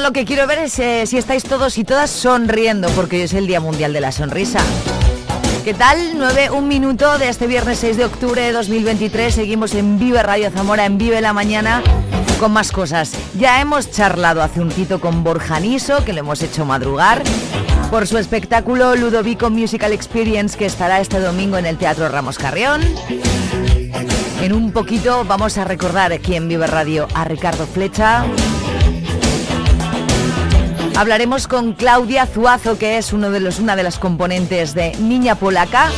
Lo que quiero ver es eh, si estáis todos y todas sonriendo, porque hoy es el Día Mundial de la Sonrisa. ¿Qué tal? 9, un minuto de este viernes 6 de octubre de 2023. Seguimos en Vive Radio Zamora, en Vive la Mañana, con más cosas. Ya hemos charlado hace un tito con Borja Niso, que le hemos hecho madrugar, por su espectáculo Ludovico Musical Experience, que estará este domingo en el Teatro Ramos Carrión. En un poquito vamos a recordar aquí en Vive Radio a Ricardo Flecha. Hablaremos con Claudia Zuazo, que es una de las componentes de Niña Polaca,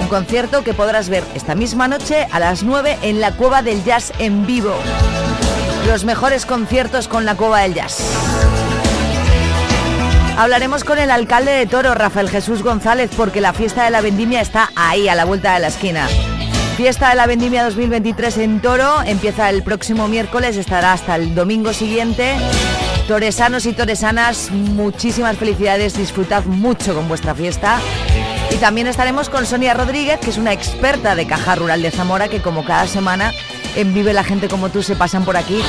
un concierto que podrás ver esta misma noche a las 9 en la Cueva del Jazz en vivo. Los mejores conciertos con la Cueva del Jazz. Hablaremos con el alcalde de Toro, Rafael Jesús González, porque la fiesta de la vendimia está ahí, a la vuelta de la esquina. Fiesta de la Vendimia 2023 en Toro empieza el próximo miércoles, estará hasta el domingo siguiente. Toresanos y toresanas, muchísimas felicidades, disfrutad mucho con vuestra fiesta. Y también estaremos con Sonia Rodríguez, que es una experta de caja rural de Zamora, que como cada semana en Vive la gente como tú se pasan por aquí.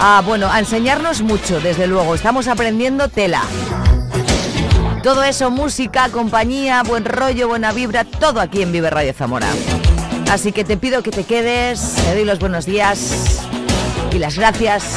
A, bueno, a enseñarnos mucho, desde luego. Estamos aprendiendo tela. Todo eso, música, compañía, buen rollo, buena vibra, todo aquí en Vive Radio Zamora. Así que te pido que te quedes, te doy los buenos días y las gracias.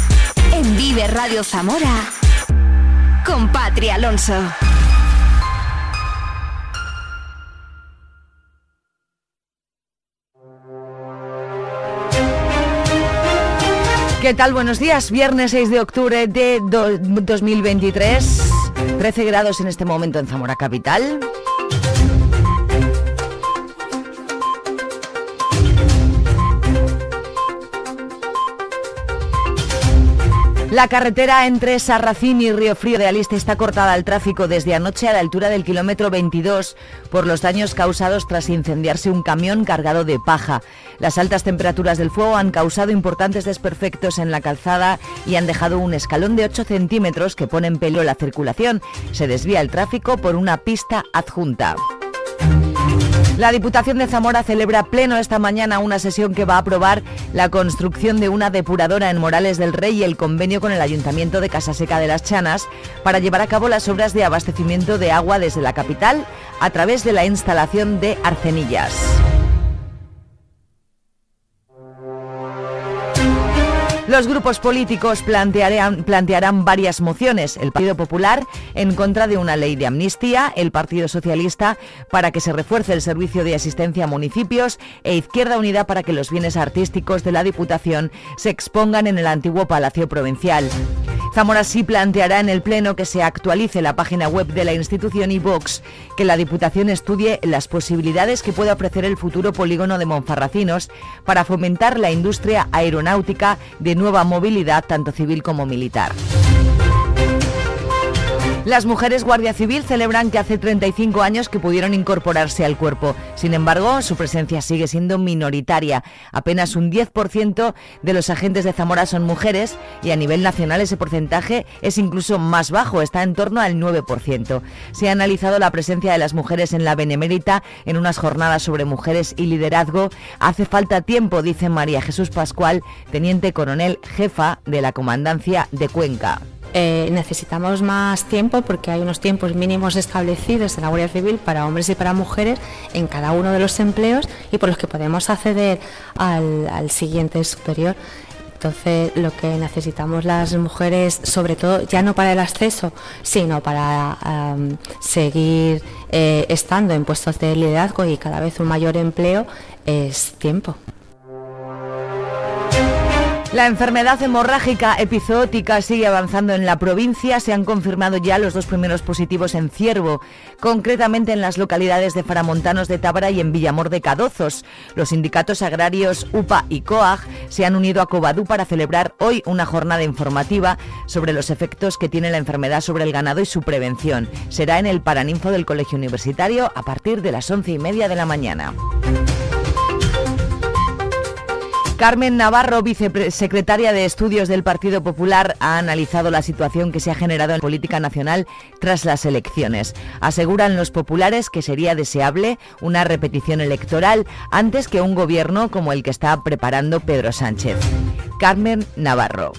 En Vive Radio Zamora. Con Patria Alonso. ¿Qué tal? Buenos días. Viernes 6 de octubre de do- 2023. 13 grados en este momento en Zamora Capital. La carretera entre Sarracín y Río Frío de Aliste está cortada al tráfico desde anoche a la altura del kilómetro 22 por los daños causados tras incendiarse un camión cargado de paja. Las altas temperaturas del fuego han causado importantes desperfectos en la calzada y han dejado un escalón de 8 centímetros que pone en peligro la circulación. Se desvía el tráfico por una pista adjunta. La Diputación de Zamora celebra pleno esta mañana una sesión que va a aprobar la construcción de una depuradora en Morales del Rey y el convenio con el Ayuntamiento de Casaseca de las Chanas para llevar a cabo las obras de abastecimiento de agua desde la capital a través de la instalación de arcenillas. Los grupos políticos plantearán, plantearán varias mociones. El Partido Popular en contra de una ley de amnistía, el Partido Socialista para que se refuerce el servicio de asistencia a municipios e Izquierda Unida para que los bienes artísticos de la Diputación se expongan en el antiguo Palacio Provincial. Zamora sí planteará en el Pleno que se actualice la página web de la institución y Vox, que la Diputación estudie las posibilidades que pueda ofrecer el futuro polígono de Monfarracinos para fomentar la industria aeronáutica de nueva movilidad, tanto civil como militar. Las mujeres Guardia Civil celebran que hace 35 años que pudieron incorporarse al cuerpo. Sin embargo, su presencia sigue siendo minoritaria. Apenas un 10% de los agentes de Zamora son mujeres y a nivel nacional ese porcentaje es incluso más bajo, está en torno al 9%. Se ha analizado la presencia de las mujeres en la Benemérita en unas jornadas sobre mujeres y liderazgo. Hace falta tiempo, dice María Jesús Pascual, teniente coronel jefa de la Comandancia de Cuenca. Eh, necesitamos más tiempo porque hay unos tiempos mínimos establecidos en la Guardia Civil para hombres y para mujeres en cada uno de los empleos y por los que podemos acceder al, siguiente superior. Entonces, lo que necesitamos las mujeres, sobre todo, ya no para el acceso, sino para seguir eh, estando en puestos de liderazgo y cada vez un mayor empleo, es tiempo. La enfermedad hemorrágica epizootica sigue avanzando en la provincia. Se han confirmado ya los dos primeros positivos en Ciervo, concretamente en las localidades de Faramontanos de Tábara y en Villamor de Cadozos. Los sindicatos agrarios UPA y COAG se han unido a Cobadú para celebrar hoy una jornada informativa sobre los efectos que tiene la enfermedad sobre el ganado y su prevención. Será en el Paraninfo del Colegio Universitario a partir de las once y media de la mañana. Carmen Navarro, vicesecretaria de Estudios del Partido Popular, ha analizado la situación que se ha generado en política nacional tras las elecciones. Aseguran los populares que sería deseable una repetición electoral antes que un gobierno como el que está preparando Pedro Sánchez. Carmen Navarro.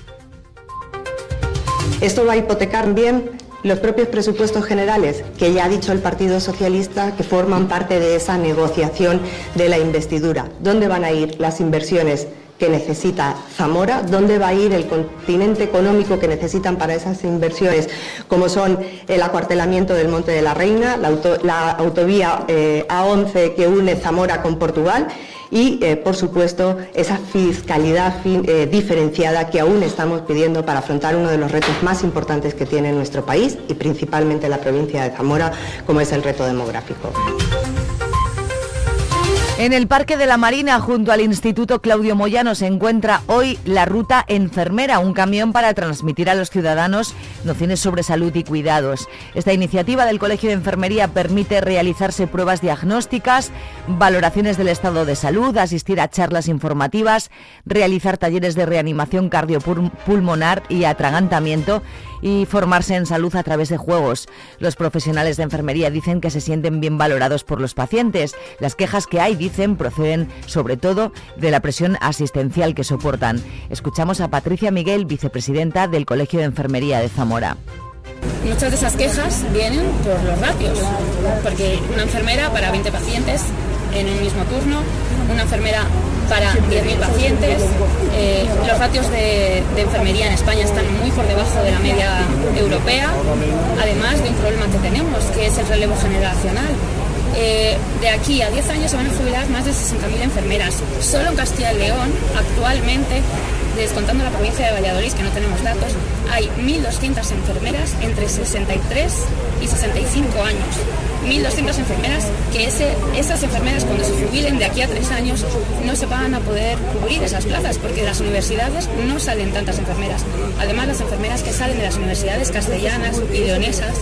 Esto va a hipotecar bien los propios presupuestos generales, que ya ha dicho el Partido Socialista que forman parte de esa negociación de la investidura. ¿Dónde van a ir las inversiones que necesita Zamora, dónde va a ir el continente económico que necesitan para esas inversiones, como son el acuartelamiento del Monte de la Reina, la, autovía eh, A11 que une Zamora con Portugal y, eh, por supuesto, esa fiscalidad eh, diferenciada que aún estamos pidiendo para afrontar uno de los retos más importantes que tiene nuestro país y principalmente la provincia de Zamora, como es el reto demográfico. En el Parque de la Marina, junto al Instituto Claudio Moyano, se encuentra hoy la ruta enfermera, un camión para transmitir a los ciudadanos nociones sobre salud y cuidados. Esta iniciativa del Colegio de Enfermería permite realizarse pruebas diagnósticas, valoraciones del estado de salud, asistir a charlas informativas, realizar talleres de reanimación cardiopulmonar y atragantamiento y formarse en salud a través de juegos. Los profesionales de enfermería dicen que se sienten bien valorados por los pacientes. Las quejas que hay, dicen, proceden sobre todo de la presión asistencial que soportan. Escuchamos a Patricia Miguel, vicepresidenta del Colegio de Enfermería de Zamora. Muchas de esas quejas vienen por los ratios, porque una enfermera para 20 pacientes en un mismo turno, una enfermera para 10.000 pacientes. Eh, los ratios de, enfermería en España están muy por debajo de la media europea, además de un problema que tenemos, que es el relevo generacional. Eh, de aquí a 10 años se van a jubilar más de 60.000 enfermeras. Solo en Castilla y León, actualmente, descontando la provincia de Valladolid, que no tenemos datos, hay 1.200 enfermeras entre 63 y 65 años. 1.200 enfermeras que esas enfermeras cuando se jubilen de aquí a tres años no se van a poder cubrir esas plazas porque de las universidades no salen tantas enfermeras. Además las enfermeras que salen de las universidades castellanas y leonesas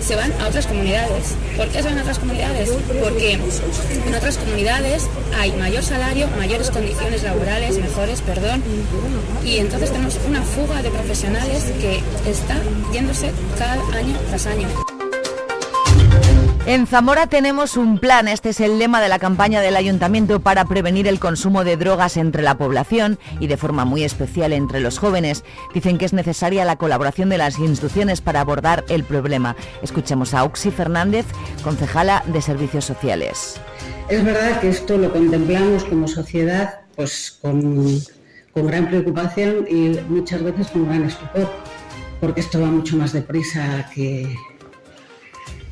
se van a otras comunidades. ¿Por qué se van a otras comunidades? Porque en otras comunidades hay mayor salario, mayores condiciones laborales, mejores, perdón, y entonces tenemos una fuga de profesionales que está yéndose cada año tras año. En Zamora tenemos un plan, este es el lema de la campaña del ayuntamiento para prevenir el consumo de drogas entre la población y de forma muy especial entre los jóvenes. Dicen que es necesaria la colaboración de las instituciones para abordar el problema. Escuchemos a Oxy Fernández, concejala de Servicios Sociales. Es verdad que esto lo contemplamos como sociedad pues con, con gran preocupación y muchas veces con gran estupor, porque esto va mucho más deprisa que,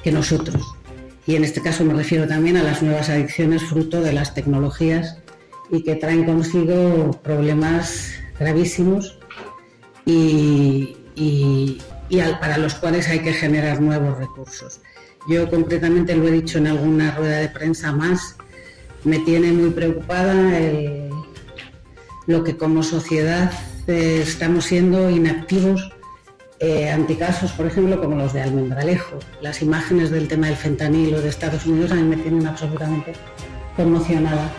que nosotros y en este caso me refiero también a las nuevas adicciones fruto de las tecnologías y que traen consigo problemas gravísimos y, para los cuales hay que generar nuevos recursos. Yo concretamente lo he dicho en alguna rueda de prensa más, me tiene muy preocupada lo que como sociedad eh, estamos siendo inactivos eh, anticasos, por ejemplo, como los de Almendralejo. Las imágenes del tema del fentanilo de Estados Unidos a mí me tienen absolutamente conmocionada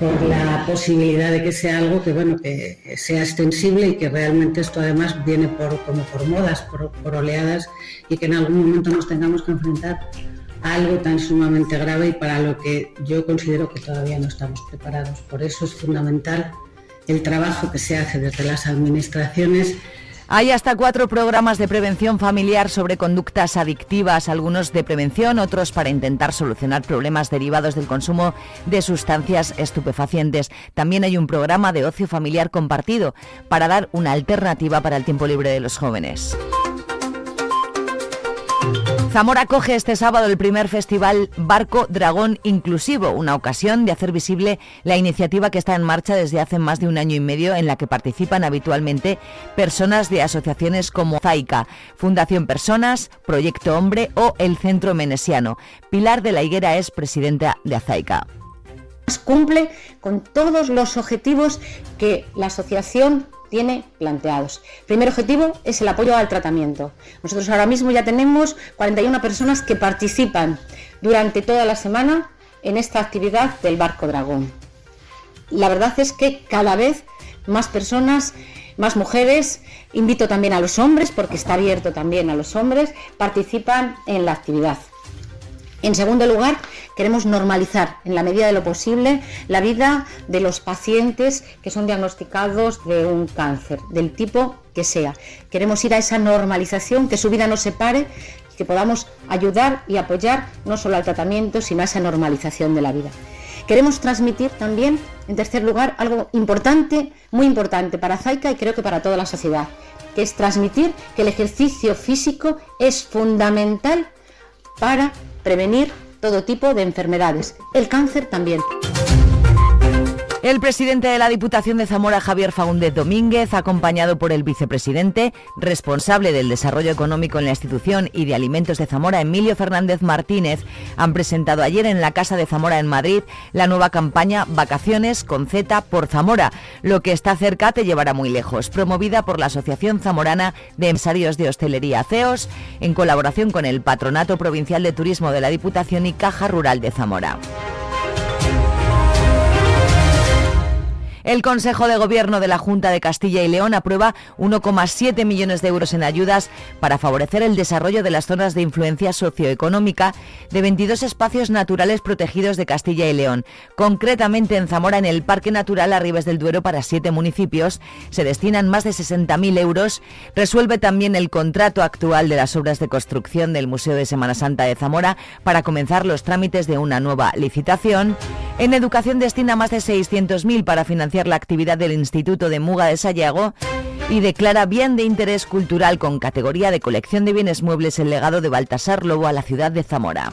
por la posibilidad de que sea algo que bueno que sea extensible y que realmente esto además viene por como por modas, por oleadas y que en algún momento nos tengamos que enfrentar a algo tan sumamente grave y para lo que yo considero que todavía no estamos preparados. Por eso es fundamental el trabajo que se hace desde las administraciones hay hasta cuatro programas de prevención familiar sobre conductas adictivas, algunos de prevención, otros para intentar solucionar problemas derivados del consumo de sustancias estupefacientes. También hay un programa de ocio familiar compartido para dar una alternativa para el tiempo libre de los jóvenes. Zamora coge este sábado el primer festival Barco Dragón Inclusivo, una ocasión de hacer visible la iniciativa que está en marcha desde hace más de un año y medio en la que participan habitualmente personas de asociaciones como Zaica, Fundación Personas, Proyecto Hombre o el Centro Menesiano. Pilar de la Higuera es presidenta de Azaica cumple con todos los objetivos que la asociación tiene planteados. primer objetivo es el apoyo al tratamiento. Nosotros ahora mismo ya tenemos 41 personas que participan durante toda la semana en esta actividad del barco dragón. La verdad es que cada vez más personas, más mujeres, invito también a los hombres, porque está abierto también a los hombres, participan en la actividad. En segundo lugar, queremos normalizar en la medida de lo posible la vida de los pacientes que son diagnosticados de un cáncer, del tipo que sea. Queremos ir a esa normalización, que su vida no se pare, que podamos ayudar y apoyar no solo al tratamiento, sino a esa normalización de la vida. Queremos transmitir también, en tercer lugar, algo importante, muy importante para Zaica y creo que para toda la sociedad, que es transmitir que el ejercicio físico es fundamental para prevenir todo tipo de enfermedades, el cáncer también. El presidente de la Diputación de Zamora, Javier Faúndez Domínguez, acompañado por el vicepresidente, responsable del desarrollo económico en la institución y de alimentos de Zamora, Emilio Fernández Martínez, han presentado ayer en la Casa de Zamora en Madrid la nueva campaña Vacaciones con Z por Zamora. Lo que está cerca te llevará muy lejos, promovida por la Asociación Zamorana de Empresarios de Hostelería CEOS, en colaboración con el Patronato Provincial de Turismo de la Diputación y Caja Rural de Zamora. El Consejo de Gobierno de la Junta de Castilla y León aprueba 1,7 millones de euros en ayudas para favorecer el desarrollo de las zonas de influencia socioeconómica de 22 espacios naturales protegidos de Castilla y León. Concretamente en Zamora, en el Parque Natural Arribes del Duero para siete municipios, se destinan más de 60.000 euros. Resuelve también el contrato actual de las obras de construcción del Museo de Semana Santa de Zamora para comenzar los trámites de una nueva licitación. En educación destina más de 600.000 para financiar la actividad del Instituto de Muga de Sayago y declara bien de interés cultural con categoría de colección de bienes muebles el legado de Baltasar Lobo a la ciudad de Zamora.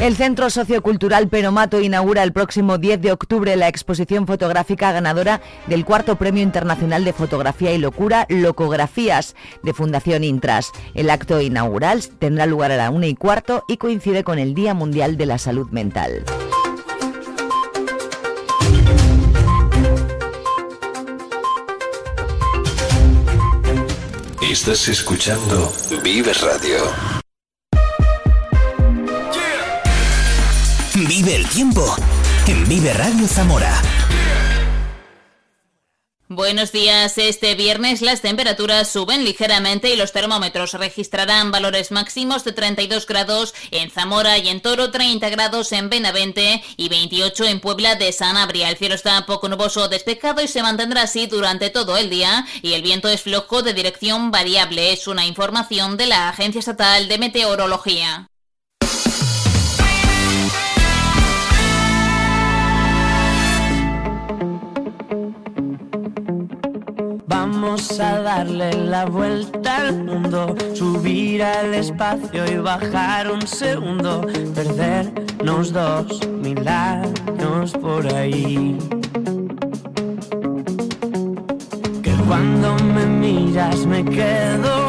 El Centro Sociocultural Penomato inaugura el próximo 10 de octubre la exposición fotográfica ganadora del cuarto Premio Internacional de Fotografía y Locura, Locografías, de Fundación Intras. El acto inaugural tendrá lugar a la una y cuarto y coincide con el Día Mundial de la Salud Mental. Estás escuchando Vive Radio. Vive el tiempo en Vive Radio Zamora. Buenos días. Este viernes las temperaturas suben ligeramente y los termómetros registrarán valores máximos de 32 grados en Zamora y en Toro, 30 grados en Benavente y 28 en Puebla de Sanabria. El cielo está poco nuboso despejado y se mantendrá así durante todo el día y el viento es flojo de dirección variable. Es una información de la Agencia Estatal de Meteorología. Vamos a darle la vuelta al mundo, subir al espacio y bajar un segundo, perdernos dos mil años por ahí. Que cuando me miras me quedo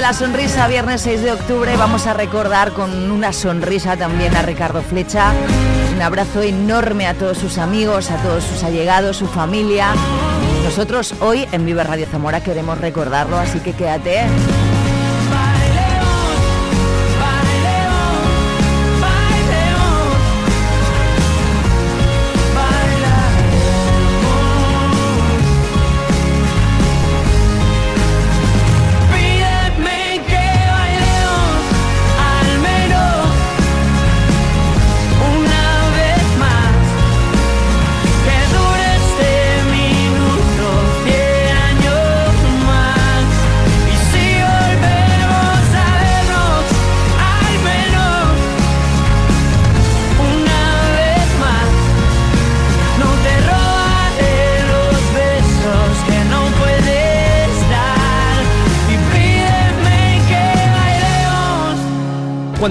de la Sonrisa, viernes 6 de octubre. Vamos a recordar con una sonrisa también a Ricardo Flecha. Un abrazo enorme a todos sus amigos, a todos sus allegados, su familia. Nosotros hoy en Vive Radio Zamora queremos recordarlo, así que quédate.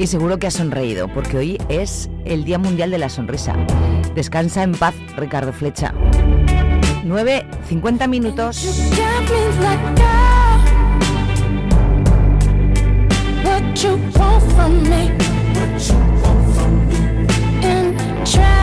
Y seguro que ha sonreído, porque hoy es el Día Mundial de la Sonrisa. Descansa en paz, Ricardo Flecha. 9.50 minutos. just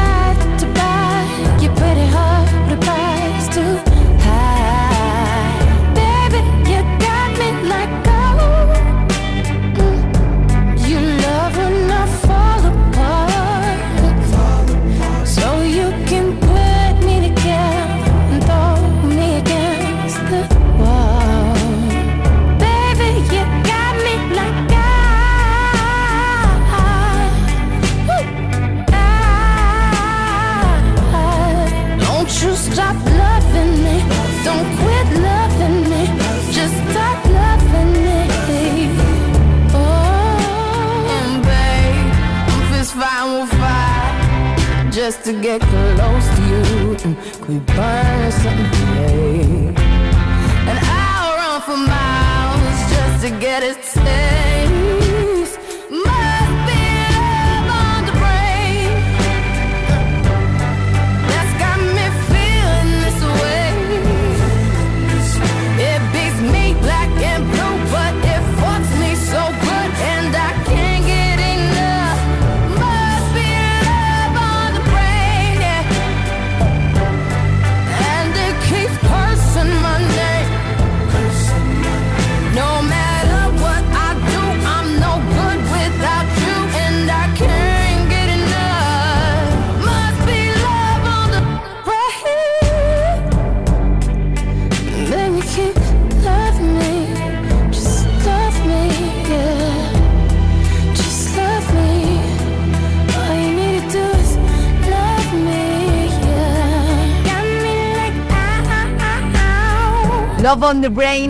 Love on the Brain.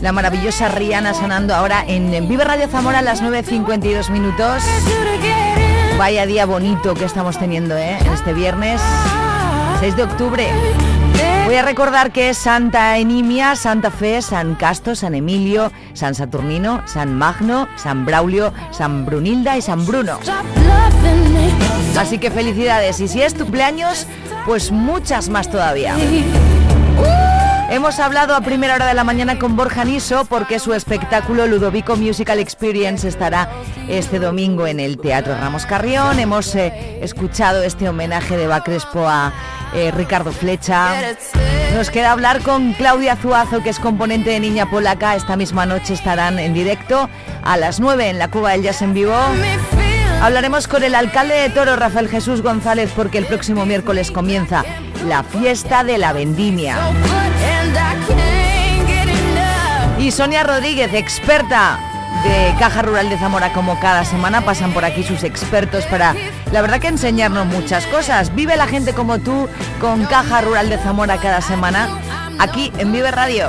La maravillosa Rihanna sonando ahora en Vive Radio Zamora a las 9.52 minutos. Vaya día bonito que estamos teniendo ¿eh? este viernes 6 de octubre. Voy a recordar que es Santa Enimia, Santa Fe, San Casto, San Emilio, San Saturnino, San Magno, San Braulio, San Brunilda y San Bruno. Así que felicidades y si es tu cumpleaños, pues muchas más todavía. Hemos hablado a primera hora de la mañana con Borja Niso porque su espectáculo Ludovico Musical Experience estará este domingo en el Teatro Ramos Carrión. Hemos eh, escuchado este homenaje de Bacrespo a eh, Ricardo Flecha. Nos queda hablar con Claudia Zuazo, que es componente de Niña Polaca. Esta misma noche estarán en directo a las 9 en la Cuba del Jazz en vivo. Hablaremos con el alcalde de Toro, Rafael Jesús González, porque el próximo miércoles comienza la fiesta de la vendimia. Y Sonia Rodríguez, experta de Caja Rural de Zamora, como cada semana pasan por aquí sus expertos para, la verdad que enseñarnos muchas cosas. Vive la gente como tú con Caja Rural de Zamora cada semana, aquí en Vive Radio.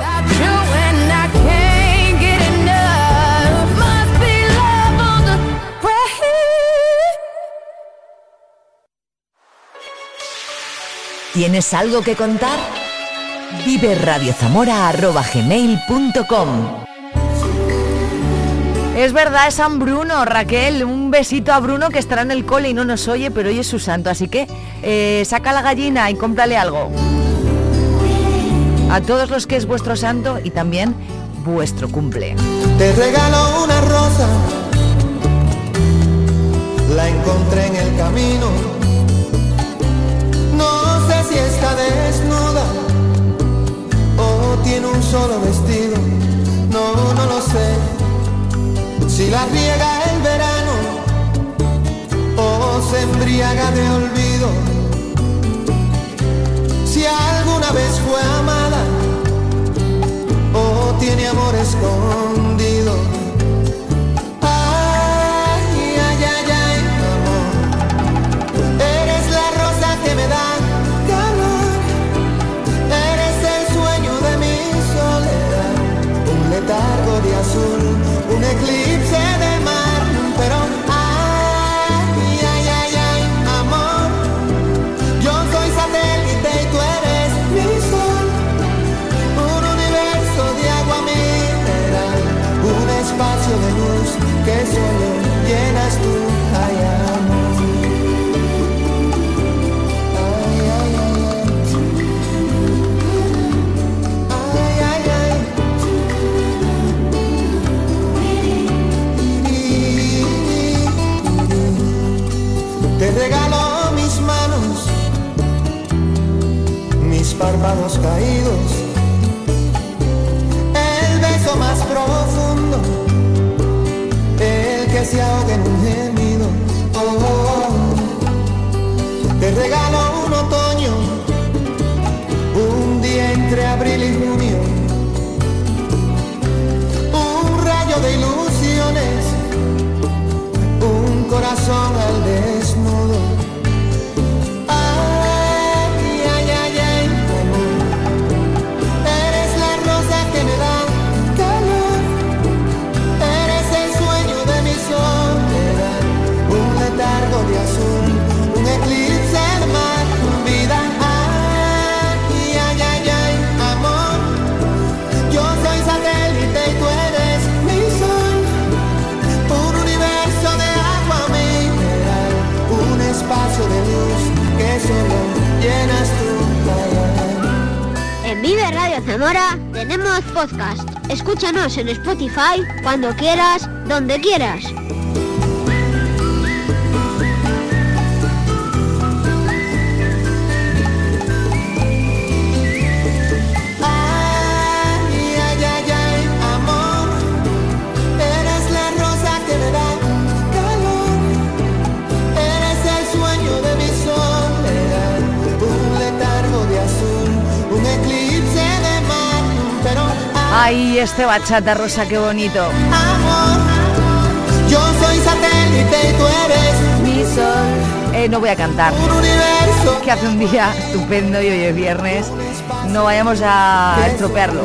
¿Tienes algo que contar? Vive Es verdad, es San Bruno, Raquel. Un besito a Bruno que estará en el cole y no nos oye, pero hoy es su santo. Así que eh, saca la gallina y cómprale algo. A todos los que es vuestro santo y también vuestro cumple. Te regalo una rosa, la encontré en el camino. Si está desnuda o tiene un solo vestido, no, no lo sé. Si la riega el verano o se embriaga de olvido. Si alguna vez fue amada o tiene amor escondido. En Vive Radio Zamora tenemos podcast. Escúchanos en Spotify cuando quieras, donde quieras. Ay, este bachata rosa, qué bonito. amor, yo soy satélite y tú eres mi sol. Eh, no voy a cantar. Que hace un día estupendo y hoy es viernes. no vayamos a estropearlo.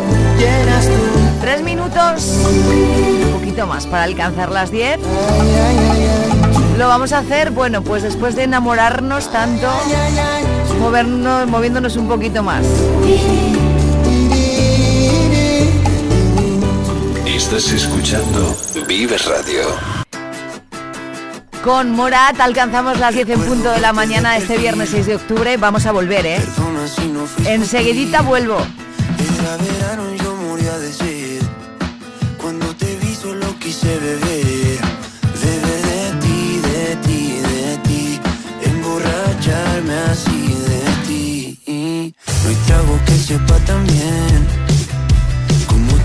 Tres minutos, un poquito más para alcanzar las 10. Lo vamos a hacer, bueno, pues después de enamorarnos tanto, movernos, moviéndonos un poquito más. Estás escuchando Vives Radio. Con Morat alcanzamos las 10 en punto de la mañana este viernes 6 de octubre. Vamos a volver, ¿eh? Enseguidita vuelvo. Yo moría de sed. Cuando te vi solo quise beber. Beber de ti, de ti, de ti. Emborracharme así de ti. No hay trago que sepa tan bien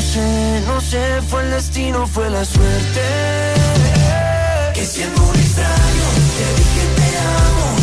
No sé, no sé, fue el destino, fue la suerte. Que siendo un extraño, te dije te amo,